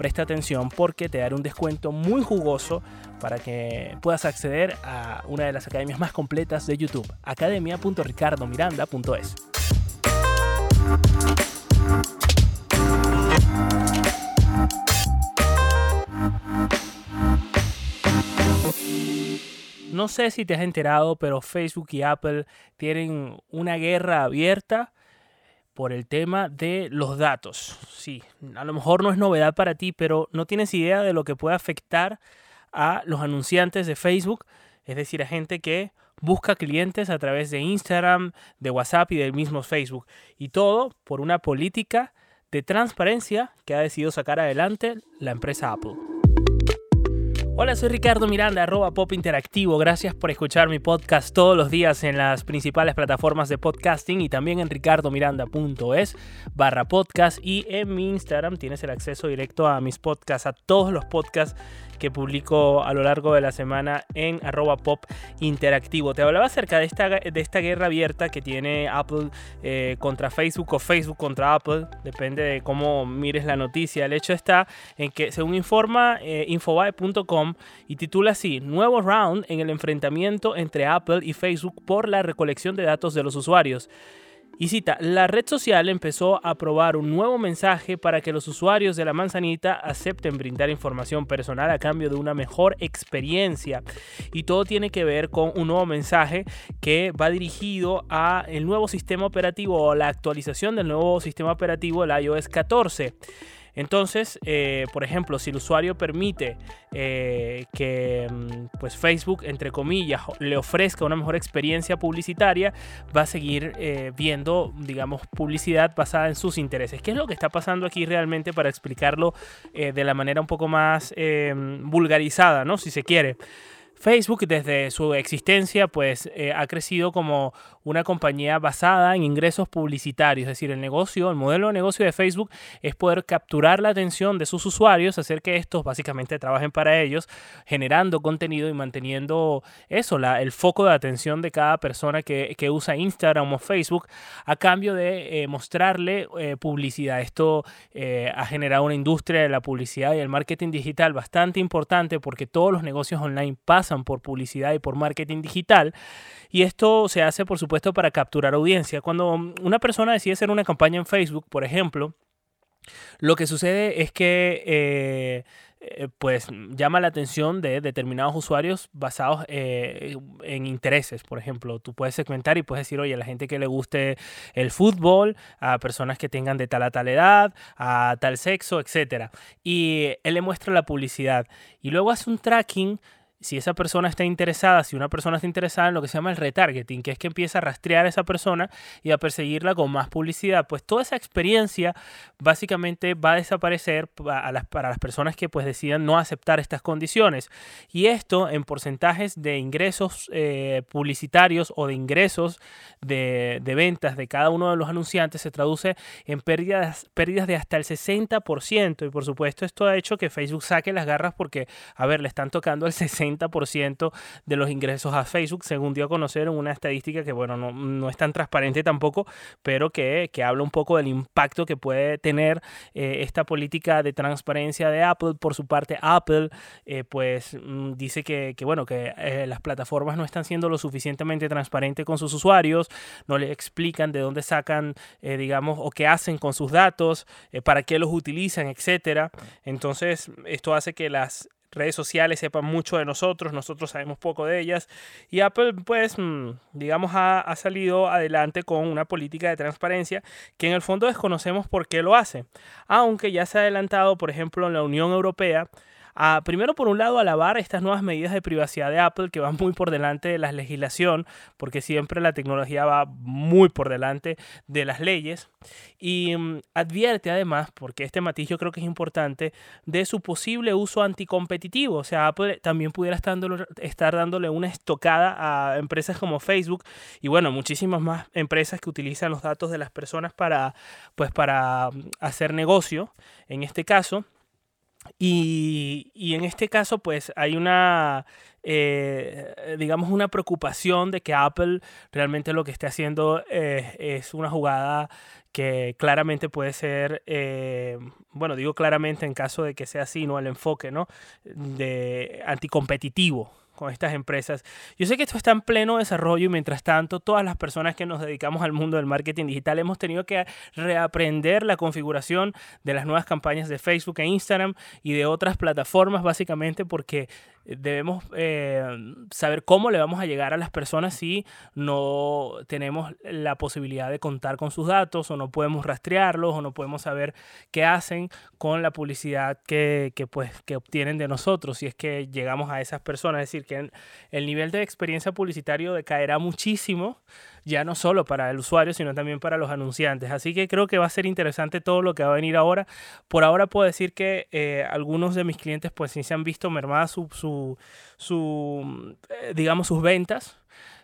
presta atención porque te daré un descuento muy jugoso para que puedas acceder a una de las academias más completas de YouTube, academia.ricardomiranda.es. No sé si te has enterado, pero Facebook y Apple tienen una guerra abierta por el tema de los datos. Sí, a lo mejor no es novedad para ti, pero no tienes idea de lo que puede afectar a los anunciantes de Facebook, es decir, a gente que busca clientes a través de Instagram, de WhatsApp y del mismo Facebook. Y todo por una política de transparencia que ha decidido sacar adelante la empresa Apple. Hola, soy Ricardo Miranda, arroba Pop Interactivo. Gracias por escuchar mi podcast todos los días en las principales plataformas de podcasting y también en ricardomiranda.es barra podcast. Y en mi Instagram tienes el acceso directo a mis podcasts, a todos los podcasts que publico a lo largo de la semana en arroba pop interactivo. Te hablaba acerca de esta, de esta guerra abierta que tiene Apple eh, contra Facebook o Facebook contra Apple, depende de cómo mires la noticia. El hecho está en que, según informa eh, infobae.com y titula así, nuevo round en el enfrentamiento entre Apple y Facebook por la recolección de datos de los usuarios. Y cita, la red social empezó a probar un nuevo mensaje para que los usuarios de la manzanita acepten brindar información personal a cambio de una mejor experiencia. Y todo tiene que ver con un nuevo mensaje que va dirigido a el nuevo sistema operativo o la actualización del nuevo sistema operativo, el iOS 14. Entonces, eh, por ejemplo, si el usuario permite eh, que mm, pues Facebook, entre comillas, le ofrezca una mejor experiencia publicitaria, va a seguir eh, viendo, digamos, publicidad basada en sus intereses. ¿Qué es lo que está pasando aquí realmente para explicarlo de la manera un poco más vulgarizada, ¿no? Si se quiere. Facebook desde su existencia pues eh, ha crecido como una compañía basada en ingresos publicitarios, es decir, el negocio, el modelo de negocio de Facebook es poder capturar la atención de sus usuarios, hacer que estos básicamente trabajen para ellos, generando contenido y manteniendo eso, la, el foco de atención de cada persona que, usa Instagram o Facebook a cambio de eh, mostrarle eh, publicidad. Esto ha generado una industria de la publicidad y el marketing digital bastante importante porque todos los negocios online pasan por publicidad y por marketing digital. Y esto se hace, por supuesto, para capturar audiencia. Cuando una persona decide hacer una campaña en Facebook, por ejemplo, lo que sucede es que eh, pues llama la atención de determinados usuarios basados eh, en intereses. Por ejemplo, tú puedes segmentar y puedes decir, oye, a la gente que le guste el fútbol, a personas que tengan de tal a tal edad, a tal sexo, etc. Y él le muestra la publicidad. Y luego hace un tracking si esa persona está interesada, si una persona está interesada en lo que se llama el retargeting, que es que empieza a rastrear a esa persona y a perseguirla con más publicidad, pues toda esa experiencia básicamente va a desaparecer para las, personas que pues decidan no aceptar estas condiciones. Y esto en porcentajes de ingresos eh, publicitarios o de ingresos de, de, ventas de cada uno de los anunciantes se traduce en pérdidas, pérdidas de hasta el 60%. Y por supuesto esto ha hecho que Facebook saque las garras porque, a ver, le están tocando el 60% ciento de los ingresos a Facebook, según dio a conocer una estadística que, bueno, no, es tan transparente tampoco, pero que, habla un poco del impacto que puede tener eh, esta política de transparencia de Apple. Por su parte, Apple, eh, pues, mm, dice que, bueno, que eh, las plataformas no están siendo lo suficientemente transparentes con sus usuarios, no le explican de dónde sacan, digamos, o qué hacen con sus datos, para qué los utilizan, etcétera. Entonces, esto hace que las redes sociales sepan mucho de nosotros, nosotros sabemos poco de ellas. Y Apple, pues, mm, digamos, ha, ha, salido adelante con una política de transparencia que en el fondo desconocemos por qué lo hace. Aunque ya se ha adelantado, por ejemplo, en la Unión Europea a, primero por un lado, alabar estas nuevas medidas de privacidad de Apple que van muy por delante de la legislación, porque siempre la tecnología va muy por delante de las leyes. Y mm, advierte además, porque este matiz yo creo que es importante, de su posible uso anticompetitivo. O sea, Apple también pudiera estar dándole una estocada a empresas como Facebook y bueno, muchísimas más empresas que utilizan los datos de las personas para, pues, para mm, hacer negocio, en este caso. Y, y, en este caso, pues hay una, eh, digamos, una preocupación de que Apple realmente lo que esté haciendo eh, es una jugada que claramente puede ser, eh, bueno, digo claramente en caso de que sea así, ¿no? El enfoque, ¿no? De anticompetitivo con estas empresas. Yo sé que esto está en pleno desarrollo y mientras tanto todas las personas que nos dedicamos al mundo del marketing digital hemos tenido que reaprender la configuración de las nuevas campañas de Facebook e Instagram y de otras plataformas básicamente porque debemos eh, saber cómo le vamos a llegar a las personas si no tenemos la posibilidad de contar con sus datos o no podemos rastrearlos o no podemos saber qué hacen con la publicidad que, que, pues, que obtienen de nosotros si es que llegamos a esas personas. Es decir, que el nivel de experiencia publicitario decaerá muchísimo ya no solo para el usuario, sino también para los anunciantes. Así que creo que va a ser interesante todo lo que va a venir ahora. Por ahora puedo decir que eh, algunos de mis clientes pues sí se han visto mermadas su, su, su eh, digamos, sus ventas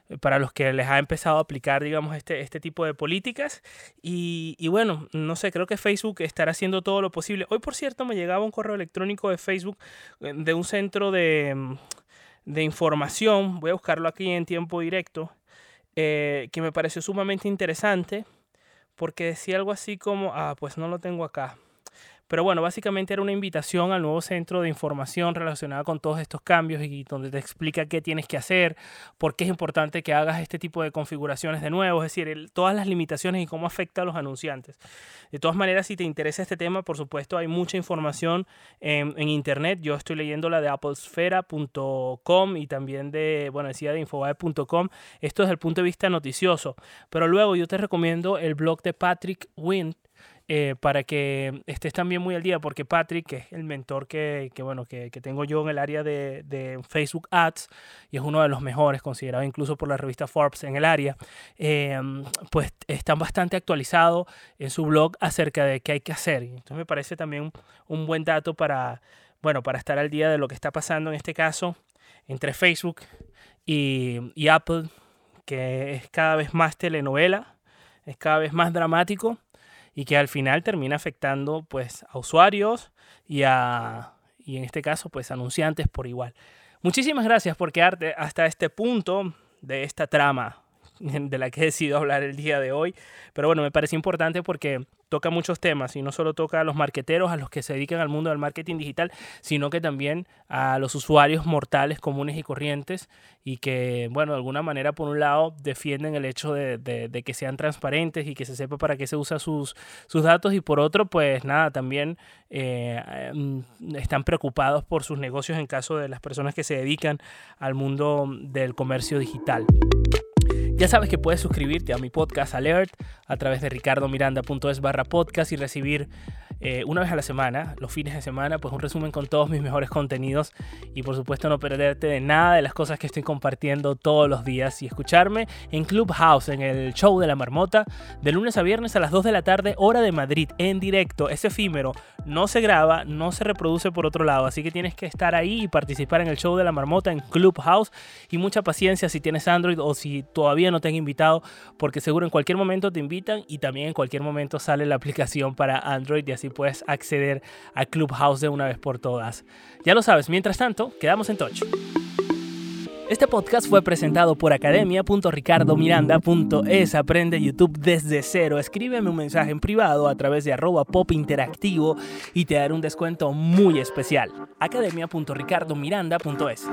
eh, para los que les ha empezado a aplicar, digamos, este, este tipo de políticas. Y, y, bueno, no sé, creo que Facebook estará haciendo todo lo posible. Hoy, por cierto, me llegaba un correo electrónico de Facebook de un centro de, de información. Voy a buscarlo aquí en tiempo directo. Eh, que me pareció sumamente interesante porque decía algo así como, ah, pues no lo tengo acá. Pero bueno, básicamente era una invitación al nuevo centro de información relacionada con todos estos cambios y donde te explica qué tienes que hacer, por qué es importante que hagas este tipo de configuraciones de nuevo, es decir, todas las limitaciones y cómo afecta a los anunciantes. De todas maneras, si te interesa este tema, por supuesto, hay mucha información en, internet. Yo estoy leyendo la de applesfera.com y también de, bueno, decía de infobae.com. Esto desde el punto de vista noticioso. Pero luego yo te recomiendo el blog de Patrick Wynn eh, para que estés también muy al día, porque Patrick, que es el mentor que, bueno, que, tengo yo en el área de, Facebook Ads, y es uno de los mejores, considerado incluso por la revista Forbes en el área, eh, pues está bastante actualizado en su blog acerca de qué hay que hacer. Entonces me parece también un buen dato para, bueno, para estar al día de lo que está pasando en este caso entre Facebook y Apple, que es cada vez más telenovela, es cada vez más dramático y que al final termina afectando pues a usuarios y a y en este caso pues anunciantes por igual. Muchísimas gracias por quedarte hasta este punto de esta trama de la que he decidido hablar el día de hoy. Pero bueno, me parece importante porque toca muchos temas y no solo toca a los marqueteros, a los que se dedican al mundo del marketing digital, sino que también a los usuarios mortales comunes y corrientes y que, bueno, de alguna manera, por un lado, defienden el hecho de, que sean transparentes y que se sepa para qué se usan sus, sus datos y por otro, pues nada, también eh, mm, están preocupados por sus negocios en caso de las personas que se dedican al mundo del comercio digital. Ya sabes que puedes suscribirte a mi podcast Alert a través de ricardomiranda.es barra podcast y recibir eh, una vez a la semana, los fines de semana, pues un resumen con todos mis mejores contenidos y por supuesto no perderte de nada de las cosas que estoy compartiendo todos los días. Y escucharme en Clubhouse, en el show de la marmota, de lunes a viernes a las 2 de la tarde, hora de Madrid, en directo. Es efímero, no se graba, no se reproduce por otro lado, así que tienes que estar ahí y participar en el show de la marmota en Clubhouse. Y mucha paciencia si tienes Android o si todavía no te han invitado, porque seguro en cualquier momento te invitan y también en cualquier momento sale la aplicación para Android. Y así puedes acceder a Clubhouse de una vez por todas. Ya lo sabes, mientras tanto, quedamos en touch. Este podcast fue presentado por academia.ricardomiranda.es. Aprende YouTube desde cero. Escríbeme un mensaje en privado a través de arroba pop interactivo y te daré un descuento muy especial. academia.ricardomiranda.es.